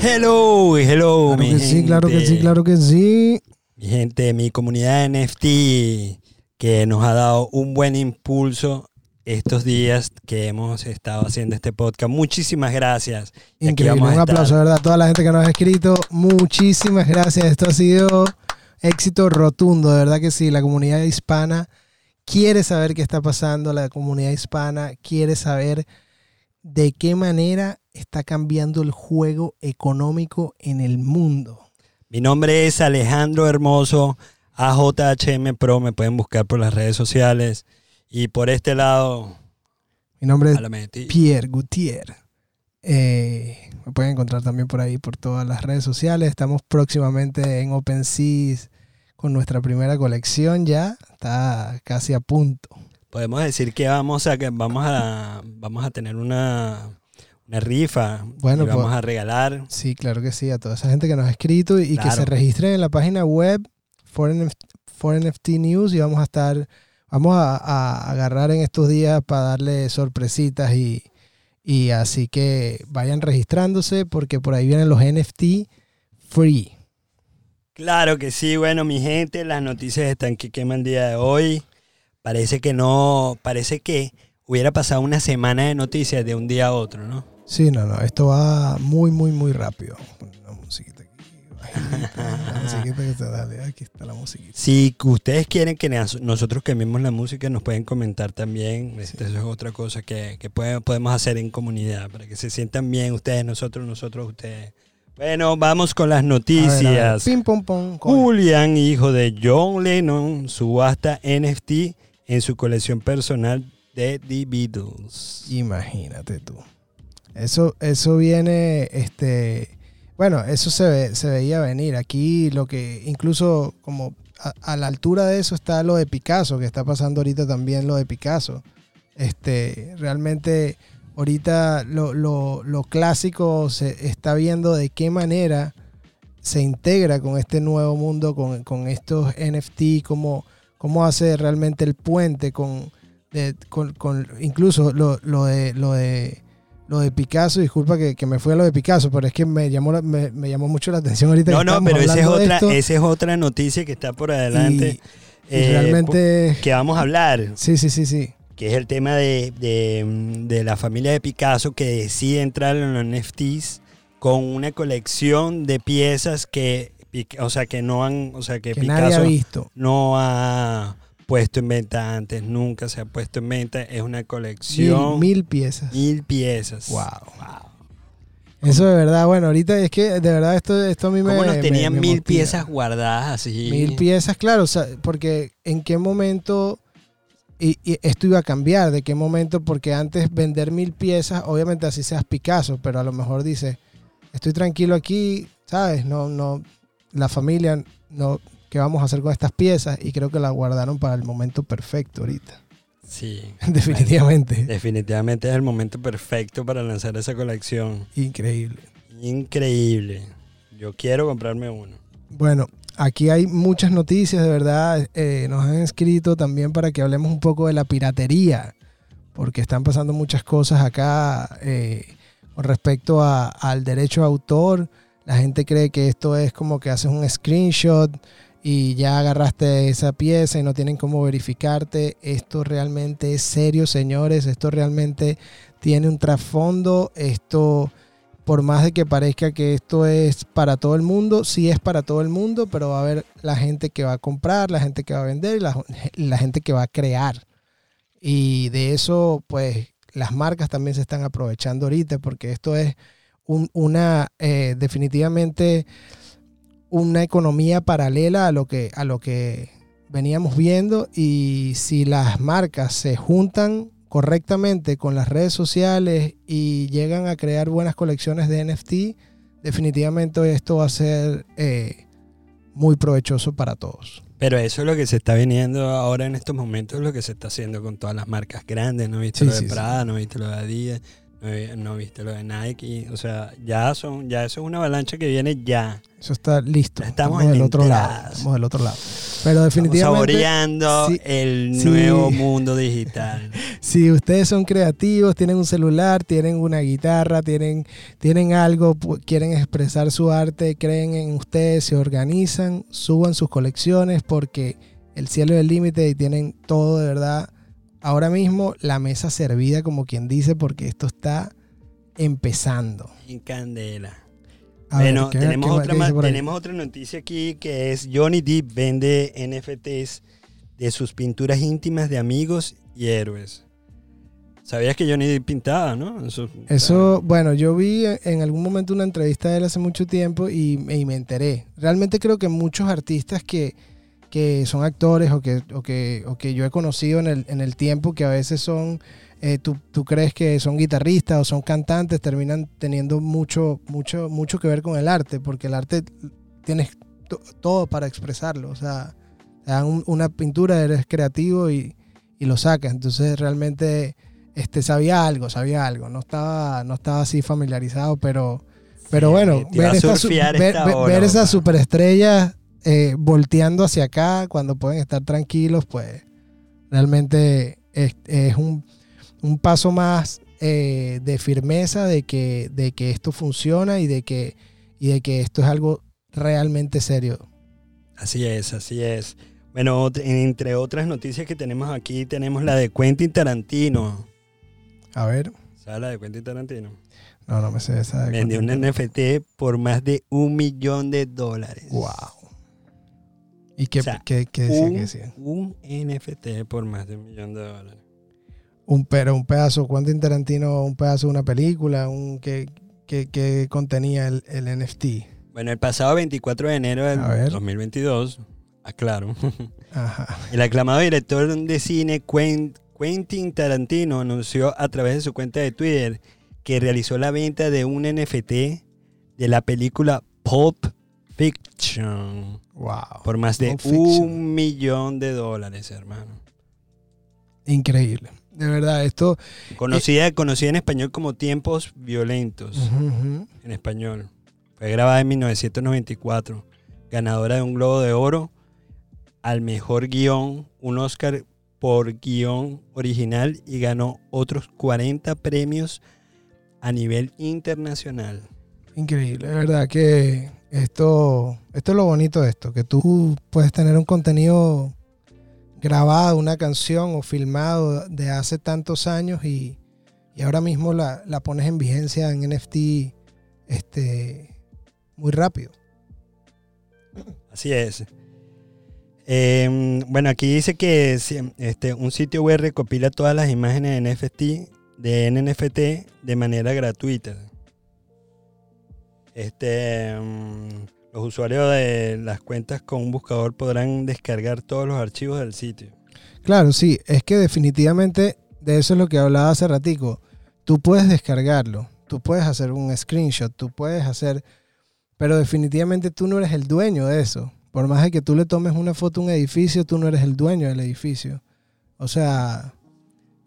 Hello, hello, Claro mi que sí, claro que gente. sí, claro que sí. Mi gente, mi comunidad NFT que nos ha dado un buen impulso estos días que hemos estado haciendo este podcast. Muchísimas gracias. Increíble. Un aplauso, verdad, a toda la gente que nos ha escrito. Muchísimas gracias. Esto ha sido éxito rotundo, de verdad que sí. La comunidad hispana quiere saber qué está pasando. La comunidad hispana quiere saber de qué manera está cambiando el juego económico en el mundo. Mi nombre es Alejandro Hermoso, AJHM Pro. Me pueden buscar por las redes sociales. Y por este lado, Mi nombre es. Pierre Gutiérrez. Eh, me pueden encontrar también por ahí, por todas las redes sociales. Estamos próximamente en OpenSea con nuestra primera colección ya. Está casi a punto. Podemos decir que vamos a que vamos a vamos a tener una, una rifa. Bueno, y vamos pues- a regalar. Sí, claro que sí. A toda esa gente que nos ha escrito y que se registren en la página web for NF for NFT News y vamos a estar, vamos a, a agarrar en estos días para darle sorpresitas y, y así que vayan registrándose porque por ahí vienen los NFT free. Claro que sí, bueno, mi gente, las noticias están que queman el día de hoy. Parece que no, parece que hubiera pasado una semana de noticias de un día a otro, ¿no? Sí, no, no, esto va muy, muy, muy rápido. La musiquita aquí, la musiquita que está, dale, aquí está la musiquita. Si ustedes quieren que nos- nosotros quememos la música, nos pueden comentar también. Este, Eso es otra cosa que, que puede- podemos hacer en comunidad, para que se sientan bien ustedes, nosotros, nosotros, ustedes. Bueno, vamos con las A ver, a ver, noticias. Pim, pom, pom. Julian, hijo de John Lennon, subasta NFT en su colección personal de The Beatles. Imagínate tú. Eso, eso viene, este, bueno, eso se, ve- se veía venir. Aquí lo que, incluso como a, la altura de eso está lo de Picasso, que está pasando ahorita también lo de Picasso. Este, realmente ahorita lo, lo- clásico se está viendo de qué manera se integra con este nuevo mundo, con, con estos NFT, cómo, cómo hace realmente el puente con, con, con- incluso lo, lo lo de lo de Picasso, disculpa que, que me fui a lo de Picasso, pero es que me llamó la- me, me llamó mucho la atención ahorita. No, que no, pero esa es, otra, esto, esa es otra noticia que está por adelante. y, y eh, realmente, que vamos a hablar, sí, sí, sí, sí. que es el tema de, de- de la familia de Picasso que decide entrar en los NFTs con una colección de piezas que, o sea, que no han, o sea, que, Que nadie ha Picasso visto. no ha puesto en venta antes, nunca se ha puesto en venta. Es una colección, mil, mil piezas. piezas. Wow. Eso de verdad, bueno, ahorita es que de verdad esto, esto a mí me. ¿Cómo nos tenían me mil piezas guardadas así? Mil piezas, claro, o sea, porque en qué momento y, y esto iba a cambiar, de qué momento, porque antes vender mil piezas, obviamente así seas Picasso, pero a lo mejor dice, estoy tranquilo aquí, ¿sabes? No, no, la familia, no, ¿qué vamos a hacer con estas piezas? Y creo que la guardaron para el momento perfecto ahorita, Sí. definitivamente. Definitivamente es el momento perfecto para lanzar esa colección. Increíble. Increíble. Yo quiero comprarme uno. Bueno, aquí hay muchas noticias, de verdad. eh, nos han escrito también para que hablemos un poco de la piratería, porque están pasando muchas cosas acá eh, con respecto a- al derecho de autor. La gente cree que esto es como que haces un screenshot y ya agarraste esa pieza y no tienen cómo verificarte. Esto realmente es serio, señores. Esto realmente tiene un trasfondo. Esto por más de que parezca que esto es para todo el mundo, sí es para todo el mundo, pero va a haber la gente que va a comprar, la gente que va a vender y la, gente que va a crear. Y de eso, pues, las marcas también se están aprovechando ahorita, porque esto es un- una, eh, definitivamente, una economía paralela a lo que, a lo que veníamos viendo. Y si las marcas se juntan correctamente con las redes sociales y llegan a crear buenas colecciones de NFT, definitivamente esto va a ser eh, muy provechoso para todos. Pero eso es lo que se está viniendo ahora en estos momentos, lo que se está haciendo con todas las marcas grandes. ¿No viste Sí, lo de sí, sí. Prada? ¿No viste lo de Adidas? ¿No, vi- no viste lo de Nike? O sea, ya son ya eso es una avalancha que viene ya. Eso está listo. Estamos en del otro lado. Estamos del otro lado. Pero definitivamente. saboreando sí, el sí. nuevo mundo digital. Si ustedes son creativos, tienen un celular, tienen una guitarra, tienen, tienen algo, quieren expresar su arte, creen en ustedes, se organizan, suban sus colecciones porque el cielo es el límite y tienen todo de verdad. Ahora mismo la mesa servida, como quien dice, porque esto está empezando. En candela. A bueno, ¿qué- tenemos, otra más- tenemos otra noticia aquí que es Johnny Depp vende NFTs de sus pinturas íntimas de amigos y héroes. ¿Sabías que Johnny Depp pintaba, no? Eso, Eso, bueno, yo vi en algún momento una entrevista de él hace mucho tiempo y, y me enteré. Realmente creo que muchos artistas que, que son actores o que, o, que, o que yo he conocido en el, en el tiempo, que a veces son, eh, tú, tú crees que son guitarristas o son cantantes, terminan teniendo mucho, mucho, mucho que ver con el arte, porque el arte tienes to- todo para expresarlo. O sea, te dan un- una pintura, eres creativo y, y lo sacas. Entonces realmente este, sabía algo, sabía algo. No estaba, no estaba así familiarizado, pero, pero Sí, bueno, esta ver, esta ver- ola, ver esas superestrellas eh, volteando hacia acá cuando pueden estar tranquilos, pues realmente es, es un, un paso más eh, de firmeza de que, de que esto funciona y de que, y de que esto es algo realmente serio. Así es, así es. Bueno, entre otras noticias que tenemos aquí, tenemos la de Quentin Tarantino. A ver, ¿Sabes la de Quentin Tarantino? no, no me sé esa. de Vendió un NFT por más de un millón de dólares. Wow. ¿Y qué, O sea, qué- qué decía? un, qué decía? un NFT por más de un millón de dólares. Un, pero un pedazo, Quentin Tarantino, un pedazo de una película, un que, contenía el, el NFT. Bueno, el pasado 24 de enero del A ver. 2022, aclaro, Ajá. el aclamado director de cine Quen- Quentin Tarantino anunció a través de su cuenta de Twitter que realizó la venta de un NFT de la película Pulp Fiction Wow. por más de un millón de dólares, hermano. Increíble. De verdad, esto. Conocida, conocida en español como Tiempos Violentos. En español. Fue grabada en 1994. Ganadora de un Globo de Oro al mejor guion, un Oscar por guion original y ganó otros 40 premios a nivel internacional. Increíble, de verdad que esto, esto es lo bonito de esto, que tú puedes tener un contenido grabado, una canción o filmado de hace tantos años y, y ahora mismo la, la pones en vigencia en NFT este, muy rápido. Así es. Eh, bueno, aquí dice que este, un sitio web recopila todas las imágenes de NFT, de NFT de manera gratuita. Este, mm, los usuarios de las cuentas con un buscador podrán descargar todos los archivos del sitio. Claro, sí, es que definitivamente de eso es lo que hablaba hace ratico. Tú puedes descargarlo, tú puedes hacer un screenshot, tú puedes hacer, pero definitivamente tú no eres el dueño de eso. Por más de que tú le tomes una foto a un edificio, tú no eres el dueño del edificio. O sea,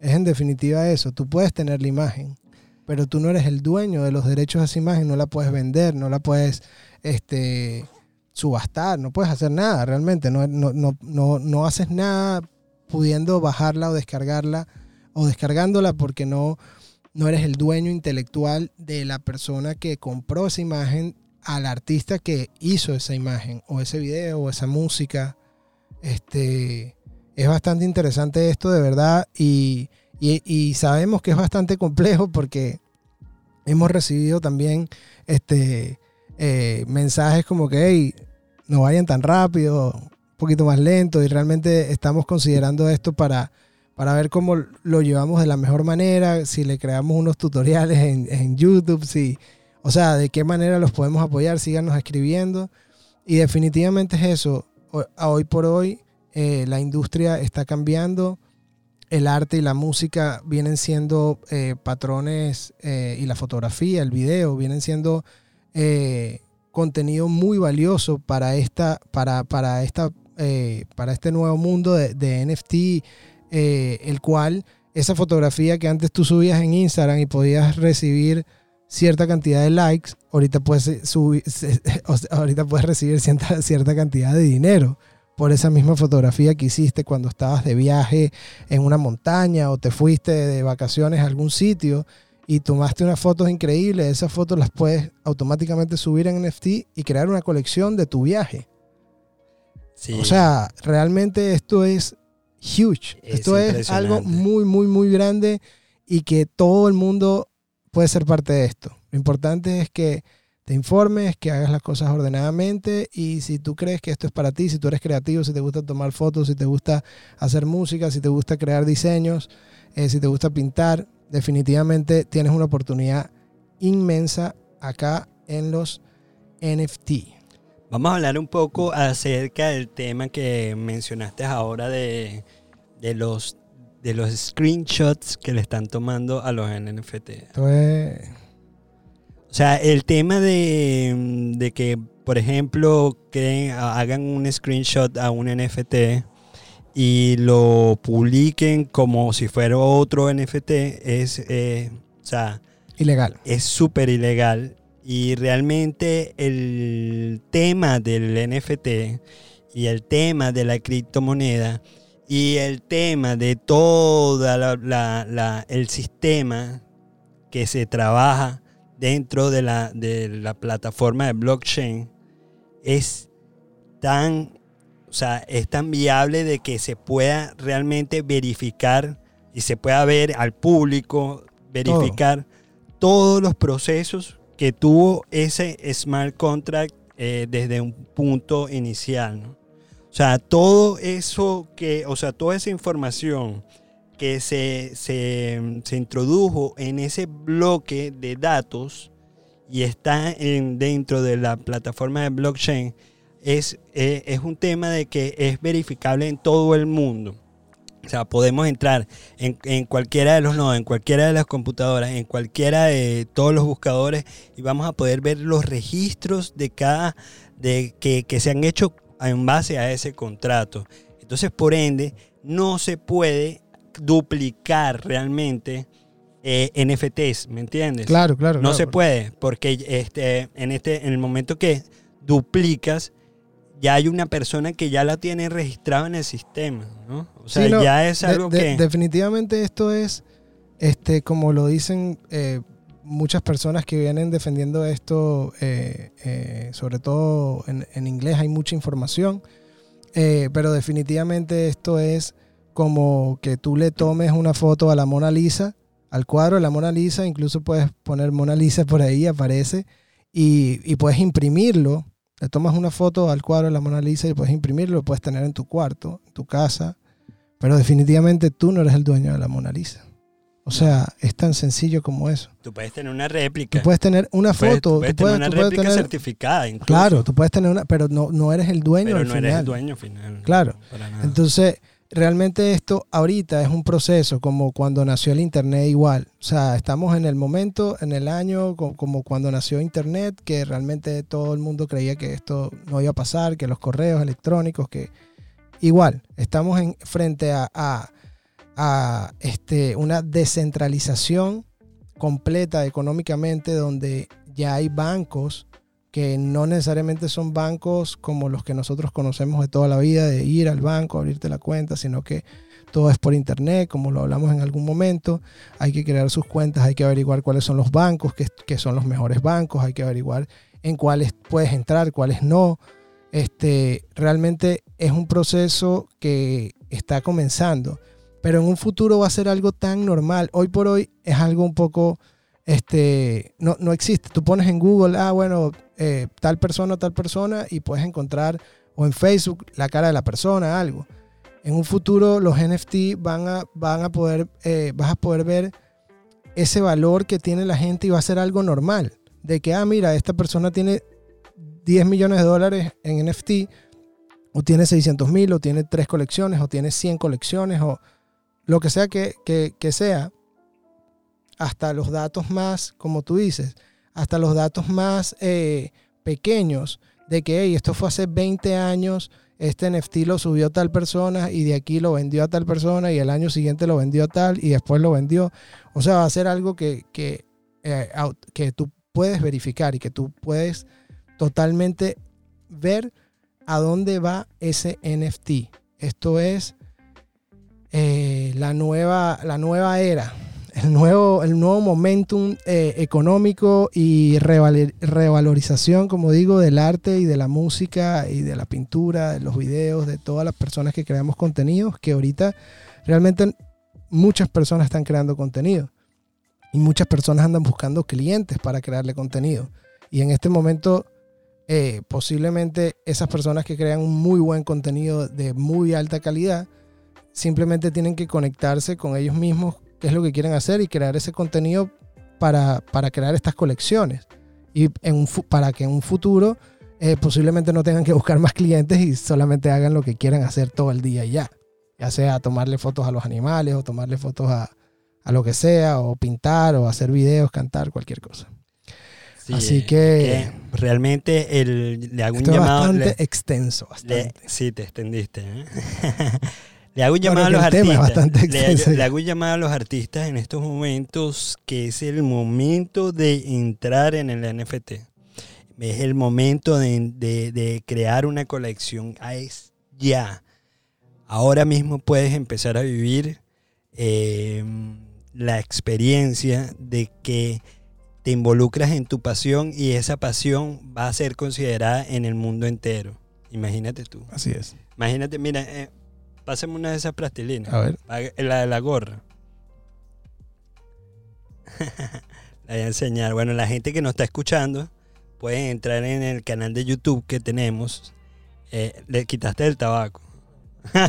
es en definitiva eso. Tú puedes tener la imagen, pero tú no eres el dueño de los derechos a esa imagen, no la puedes vender, no la puedes este, subastar, no puedes hacer nada realmente, no, no, no, no, no haces nada pudiendo bajarla o descargarla o descargándola porque no, no eres el dueño intelectual de la persona que compró esa imagen al artista que hizo esa imagen o ese video o esa música. Este, es bastante interesante esto de verdad y, y- sabemos que es bastante complejo porque hemos recibido también este, eh, mensajes como que "Hey, no vayan tan rápido, un poquito más lento y realmente estamos considerando esto para, para ver cómo lo llevamos de la mejor manera, si le creamos unos tutoriales en, YouTube, si, o sea, de qué manera los podemos apoyar, síganos escribiendo. Y definitivamente es eso. Hoy por hoy eh, la industria está cambiando, el arte y la música vienen siendo eh, patrones eh, y la fotografía, el video, vienen siendo eh, contenido muy valioso para esta, para, para esta, para este nuevo mundo de, de NFT, el cual esa fotografía que antes tú subías en Instagram y podías recibir cierta cantidad de likes, ahorita puedes, subir, ahorita puedes recibir cierta, cierta cantidad de dinero por esa misma fotografía que hiciste cuando estabas de viaje en una montaña o te fuiste de vacaciones a algún sitio y tomaste unas fotos increíbles, esas fotos las puedes automáticamente subir en NFT y crear una colección de tu viaje. O sea, realmente esto es huge. esto es algo muy, muy, muy grande y que todo el mundo puede ser parte de esto. Lo importante es que te informes, que hagas las cosas ordenadamente y si tú crees que esto es para ti, si tú eres creativo, si te gusta tomar fotos, si te gusta hacer música, si te gusta crear diseños, eh, si te gusta pintar, definitivamente tienes una oportunidad inmensa acá en los NFT. Vamos a hablar un poco acerca del tema que mencionaste ahora de, los, de los screenshots que le están tomando a los NFT. O sea, el tema de, que, por ejemplo, que hagan un screenshot a un NFT y lo publiquen como si fuera otro NFT es, eh, o sea, ilegal. Es súper ilegal y realmente el tema del NFT y el tema de la criptomoneda y el tema de todo el sistema que se trabaja dentro de la, de la plataforma de blockchain es tan, o sea, es tan viable de que se pueda realmente verificar y se pueda ver al público, verificar todos los procesos que tuvo ese smart contract eh, desde un punto inicial. O sea, todo eso que, o sea, toda esa información que se, se, introdujo en ese bloque de datos y está en, dentro de la plataforma de blockchain, es, eh, es un tema de que es verificable en todo el mundo. O sea, podemos entrar en, cualquiera de los nodos, en cualquiera de las computadoras, en cualquiera de todos los buscadores y vamos a poder ver los registros de cada, de que, se han hecho en base a ese contrato. Entonces, por ende, no se puede duplicar realmente eh, NFTs, ¿me entiendes? Claro, claro. No se puede, porque este, en, este, en el momento que duplicas, ya hay una persona que ya la tiene registrada en el sistema, ¿no? O sea, ya es algo que... Definitivamente esto es, este, como lo dicen eh, muchas personas que vienen defendiendo esto, eh, eh, sobre todo en, inglés hay mucha información, pero definitivamente esto es como que tú le tomes una foto a la Mona Lisa, al cuadro de la Mona Lisa, incluso puedes poner Mona Lisa por ahí, aparece, y, y puedes imprimirlo le tomas una foto al cuadro de la Mona Lisa y puedes imprimirlo, lo puedes tener en tu cuarto, en tu casa, pero definitivamente tú no eres el dueño de la Mona Lisa. O sea, es tan sencillo como eso. Tú puedes tener una réplica. Tú puedes tener una foto. Tú puedes, tener una réplica certificada incluso. Claro, tú puedes tener una, pero no, no eres el dueño Pero no eres el dueño final. Claro. Entonces, realmente esto ahorita es un proceso como cuando nació el Internet igual. O sea, estamos en el momento, en el año como cuando nació Internet, que realmente todo el mundo creía que esto no iba a pasar, que los correos electrónicos, que igual, estamos en, frente a, a, este, una descentralización completa económicamente donde ya hay bancos que no necesariamente son bancos como los que nosotros conocemos de toda la vida, de ir al banco, abrirte la cuenta, sino que todo es por internet, como lo hablamos en algún momento. Hay que crear sus cuentas, hay que averiguar cuáles son los bancos, que, son los mejores bancos, hay que averiguar en cuáles puedes entrar, cuáles no. Este, realmente es un proceso que está comenzando, pero en un futuro va a ser algo tan normal. Hoy por hoy es algo un poco, este, no, no existe. Tú pones en Google, ah, bueno, eh, tal persona tal persona y puedes encontrar o en Facebook la cara de la persona, algo. En un futuro los NFT van a, van a poder, eh, vas a poder ver ese valor que tiene la gente y va a ser algo normal. De que, ah, mira, esta persona tiene 10 millones de dólares en NFT, o tiene 600 mil, o tiene tres colecciones, o tiene 100 colecciones, o lo que sea que, que sea, hasta los datos más, como tú dices, hasta los datos más eh, pequeños de que esto fue hace 20 años, este NFT lo subió tal persona y de aquí lo vendió a tal persona y el año siguiente lo vendió a tal y después lo vendió. O sea, va a ser algo que, que, eh, que tú puedes verificar y que tú puedes totalmente ver a dónde va ese NFT. Esto es eh, la, nueva, la nueva era, el nuevo, el nuevo momentum eh, económico y revalorización, como digo, del arte y de la música y de la pintura, de los videos, de todas las personas que creamos contenidos, que ahorita realmente muchas personas están creando contenido y muchas personas andan buscando clientes para crearle contenido. Y en este momento, eh, posiblemente esas personas que crean un muy buen contenido de muy alta calidad, simplemente tienen que conectarse con ellos mismos, qué es lo que quieren hacer y crear ese contenido para, para crear estas colecciones. Y en para que en un futuro eh, posiblemente no tengan que buscar más clientes y solamente hagan lo que quieran hacer todo el día y ya. Ya sea tomarle fotos a los animales o tomarle fotos a, a lo que sea, o pintar, o hacer videos, cantar, cualquier cosa. Así que, realmente el, le hago un llamado. Bastante extenso. Bastante. sí, te extendiste. ¿eh? le hago un llamado a los artistas. Le, le, hago un llamado a los artistas en estos momentos que es el momento de entrar en el NFT. Es el momento de, de crear una colección. Ah, es ya. Ahora mismo puedes empezar a vivir. Eh, la experiencia de que te involucras en tu pasión y esa pasión va a ser considerada en el mundo entero. Imagínate tú. Así es. Imagínate, mira, eh, pásame una de esas plastilinas. A ver. La de la gorra. la voy a enseñar. Bueno, la gente que nos está escuchando puede entrar en el canal de YouTube que tenemos. Eh, le quitaste el tabaco.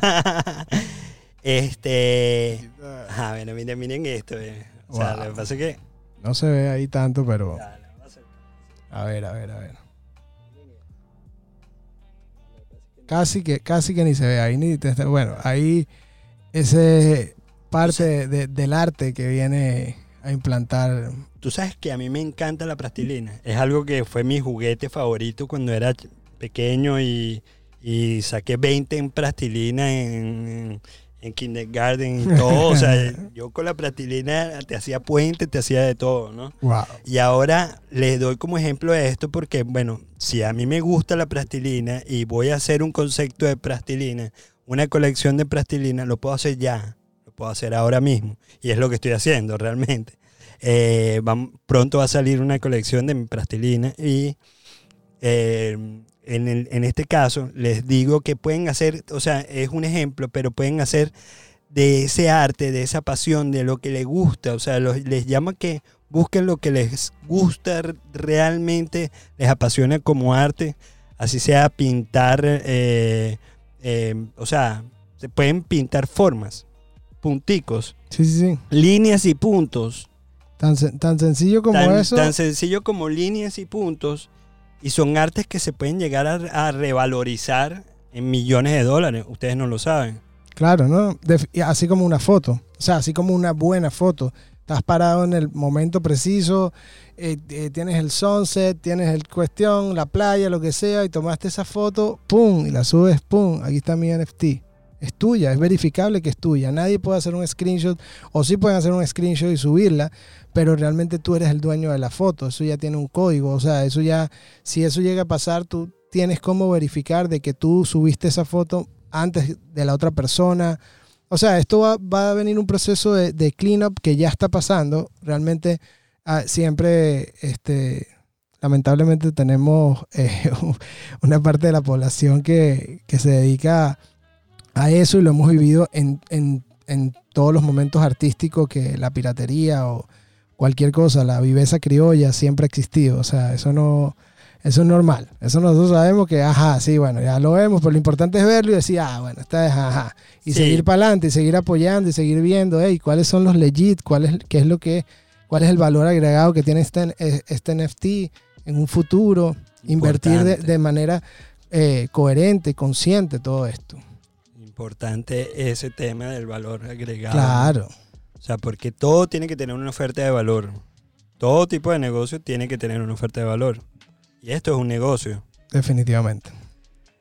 Este. Ah, bueno, miren, miren esto. Eh. O sea, lo que pasa es que. No se ve ahí tanto, pero. A ver, a ver, a ver. Casi que, casi que ni se ve ahí. Ni bueno, ahí ese parte del arte que viene a implantar. Tú sabes que a mí me encanta la plastilina. Es algo que fue mi juguete favorito cuando era pequeño y, y saqué 20 en plastilina en, en kindergarten y todo. o sea, yo con la plastilina te hacía puente, te hacía de todo, ¿no? Wow. Y ahora les doy como ejemplo esto porque, bueno, si a mí me gusta la plastilina y voy a hacer un concepto de plastilina, una colección de plastilina, lo puedo hacer ya, lo puedo hacer ahora mismo. Y es lo que estoy haciendo realmente. Eh, pronto va a salir una colección de mi plastilina y eh, en, este caso, les digo que pueden hacer, o sea, es un ejemplo, pero pueden hacer de ese arte, de esa pasión, de lo que les gusta, o sea, les llama que busquen lo que les gusta realmente, les apasiona como arte, así sea pintar, eh, eh, o sea, se pueden pintar formas, punticos, sí, sí, sí. líneas y puntos. Tan, tan sencillo como eso. Tan sencillo como líneas y puntos y son artes que se pueden llegar a, revalorizar en millones de dólares. Ustedes no lo saben. Claro, ¿no? así como una foto. O sea, así como una buena foto. Estás parado en el momento preciso, eh, eh, tienes el sunset, tienes el cuestión, la playa, lo que sea, y tomaste esa foto, ¡pum! Y la subes, ¡pum! Aquí está mi NFT. Es tuya, es verificable que es tuya. Nadie puede hacer un screenshot, o sí pueden hacer un screenshot y subirla, pero realmente tú eres el dueño de la foto, eso ya tiene un código, o sea, eso ya, si eso llega a pasar, tú tienes cómo verificar de que tú subiste esa foto antes de la otra persona. O sea, esto va, a venir un proceso de, de cleanup que ya está pasando. Realmente ah, siempre, este, lamentablemente tenemos eh, una parte de la población que, se dedica a eso y lo hemos vivido en, en, en todos los momentos artísticos que la piratería o cualquier cosa, la viveza criolla siempre ha existido, o sea, eso no, eso es normal, eso nosotros sabemos que, ajá, sí, bueno, ya lo vemos, pero lo importante es verlo y decir, ah, bueno, está es, ajá, y seguir para adelante, y seguir apoyando, y seguir viendo, hey, cuáles son los legit, cuál es, qué es lo que, cuál es el valor agregado que tiene este, este NFT en un futuro, invertir de, manera eh, coherente, consciente todo esto. Importante ese tema del valor agregado. Claro. O sea, porque todo tiene que tener una oferta de valor. Todo tipo de negocio tiene que tener una oferta de valor. Y esto es un negocio. Definitivamente.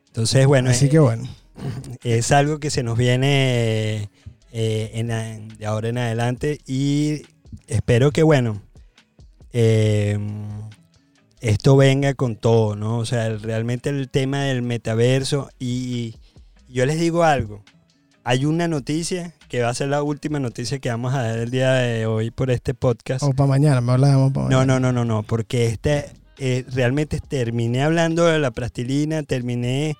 Entonces, bueno. Así que bueno. Es algo que se nos viene eh, de ahora en adelante y espero que, bueno, eh, esto venga con todo, ¿no? O sea, realmente el tema del metaverso y yo les digo algo, hay una noticia que va a ser la última noticia que vamos a dar el día de hoy por este podcast. O para mañana, me hablamos para mañana. No, no, no, no, no, porque este eh, realmente terminé hablando de la plastilina, terminé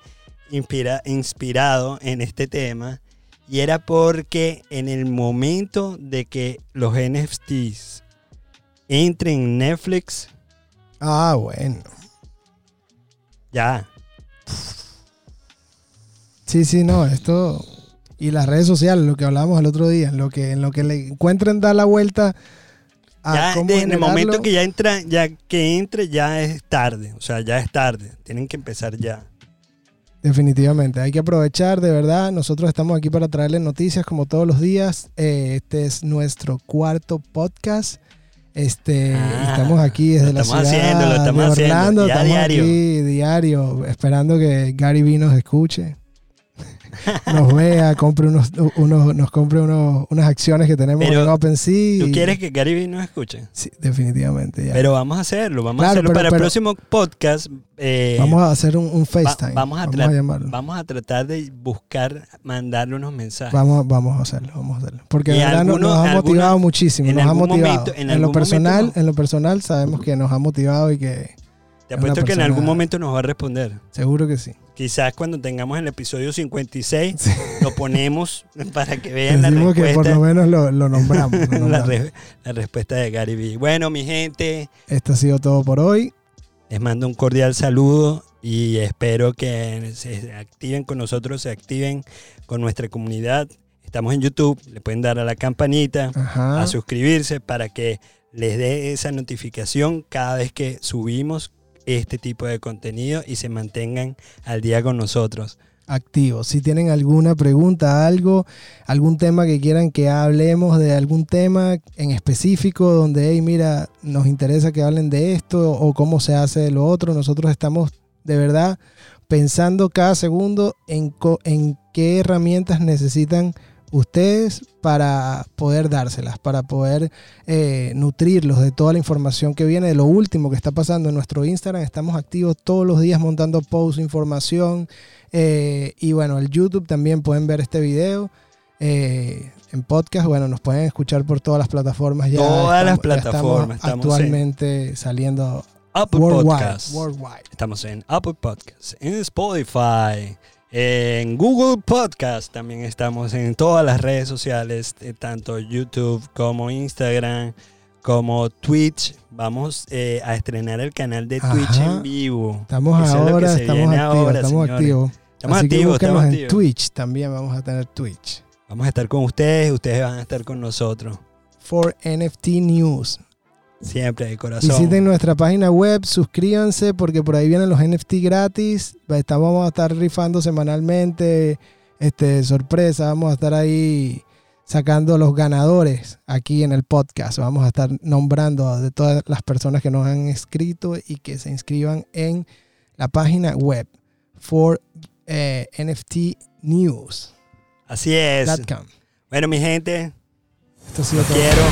inspirado en este tema y era porque en el momento de que los NFTs entren en Netflix. Ah, bueno. Ya. Sí, sí, no, esto y las redes sociales, lo que hablábamos el otro día, en lo que, en lo que le encuentren dar la vuelta a cómo En el momento que ya entra, ya que entre, ya es tarde. O sea, ya es tarde. Tienen que empezar ya. Definitivamente, hay que aprovechar, de verdad. Nosotros estamos aquí para traerles noticias como todos los días. Eh, este es nuestro cuarto podcast. Este, ah, estamos aquí desde la ciudad de Orlando, estamos diario. aquí diario, esperando que Gary V nos escuche nos vea, compre unos, unos, nos compre unos, unas acciones que tenemos en OpenSea. ¿Tú quieres que Gary nos escuche? Sí, definitivamente. Pero vamos a hacerlo, vamos a hacerlo para el próximo podcast. Eh, vamos a hacer un, FaceTime. vamos, a vamos, a tratar de buscar, mandarle unos mensajes. Vamos, vamos a hacerlo, vamos a hacerlo. Porque verdad nos, ha motivado muchísimo, nos ha motivado. en, lo personal, en lo personal sabemos que nos ha motivado y que te apuesto que en algún momento nos va a responder. Seguro que sí. Quizás cuando tengamos el episodio 56 lo ponemos para que vean la respuesta. que por lo menos lo, nombramos. la, respuesta de Gary Vee. Bueno, mi gente. Esto ha sido todo por hoy. Les mando un cordial saludo y espero que se activen con nosotros, se activen con nuestra comunidad. Estamos en YouTube, le pueden dar a la campanita, a suscribirse para que les dé esa notificación cada vez que subimos este tipo de contenido y se mantengan al día con nosotros. Activos. Si tienen alguna pregunta, algo, algún tema que quieran que hablemos de algún tema en específico donde, hey, mira, nos interesa que hablen de esto o cómo se hace lo otro, nosotros estamos de verdad pensando cada segundo en qué herramientas necesitan ustedes para poder dárselas, para poder eh, nutrirlos de toda la información que viene, de lo último que está pasando en nuestro Instagram. Estamos activos todos los días montando posts, información. Eh, y bueno, el YouTube también pueden ver este video. Eh, en podcast, bueno, nos pueden escuchar por todas las plataformas. Ya todas las plataformas. Estamos, actualmente saliendo Apple Podcast. Estamos en Apple Podcast, en Spotify, en Google Podcast también estamos en todas las redes sociales, eh, tanto YouTube como Instagram, como Twitch. Vamos eh, a estrenar el canal de Twitch en vivo. Estamos ahora, estamos activos, estamos activos. Estamos activos, estamos en Twitch también vamos a tener Twitch. Vamos a estar con ustedes, ustedes van a estar con nosotros. For NFT News. Siempre de corazón. Visiten nuestra página web, suscríbanse porque por ahí vienen los NFT gratis. Estamos, vamos a estar rifando semanalmente. Este, sorpresa, vamos a estar ahí sacando los ganadores aquí en el podcast. Vamos a estar nombrando de todas las personas que nos han escrito y que se inscriban en la página web for eh, NFT News. Así es. Bueno, mi gente, Esto ha sido todo. quiero.